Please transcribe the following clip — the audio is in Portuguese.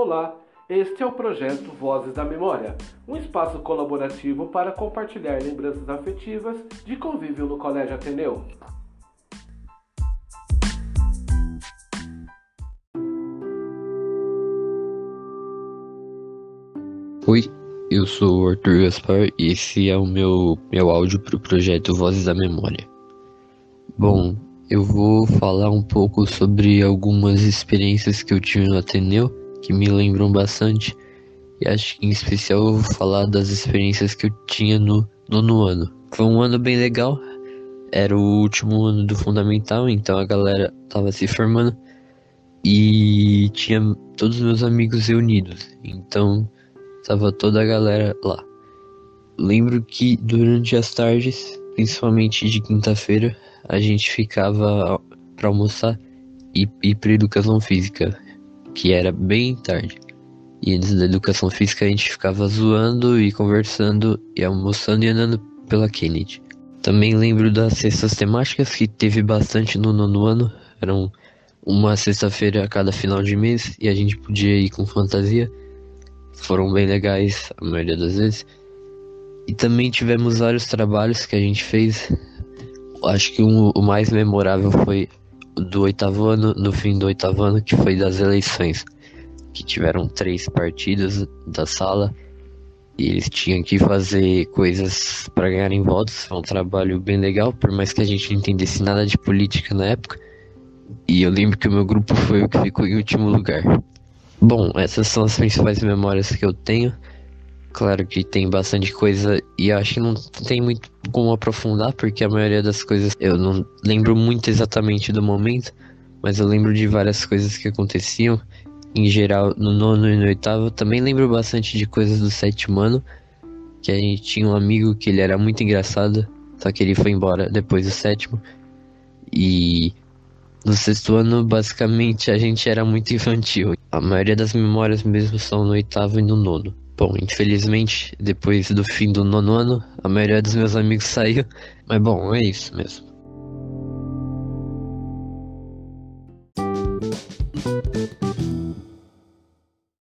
Olá, este é o projeto Vozes da Memória, um espaço colaborativo para compartilhar lembranças afetivas de convívio no Colégio Ateneu. Oi, eu sou o Arthur Gaspar e esse é o meu, meu áudio para o projeto Vozes da Memória. Bom, eu vou falar um pouco sobre algumas experiências que eu tive no Ateneu que me lembram bastante. E acho que em especial eu vou falar das experiências que eu tinha no nono ano. Foi um ano bem legal. Era o último ano do fundamental, então a galera tava se formando e tinha todos os meus amigos reunidos. Então tava toda a galera lá. Lembro que durante as tardes, principalmente de quinta-feira, a gente ficava para almoçar e ir para educação física que era bem tarde. E antes da educação física a gente ficava zoando e conversando e almoçando e andando pela Kennedy. Também lembro das cestas temáticas que teve bastante no nono ano. Eram uma sexta-feira a cada final de mês e a gente podia ir com fantasia. Foram bem legais a maioria das vezes. E também tivemos vários trabalhos que a gente fez. Acho que um, o mais memorável foi do oitavo ano, no fim do oitavo ano, que foi das eleições, que tiveram três partidos da sala e eles tinham que fazer coisas para ganharem votos. Foi um trabalho bem legal, por mais que a gente não entendesse nada de política na época. E eu lembro que o meu grupo foi o que ficou em último lugar. Bom, essas são as principais memórias que eu tenho. Claro que tem bastante coisa e acho que não tem muito como aprofundar, porque a maioria das coisas eu não lembro muito exatamente do momento, mas eu lembro de várias coisas que aconteciam. Em geral, no nono e no oitavo, também lembro bastante de coisas do sétimo ano, que a gente tinha um amigo que ele era muito engraçado, só que ele foi embora depois do sétimo. E no sexto ano, basicamente, a gente era muito infantil. A maioria das memórias mesmo são no oitavo e no nono. Bom, infelizmente, depois do fim do nono ano, a maioria dos meus amigos saiu, mas bom, é isso mesmo.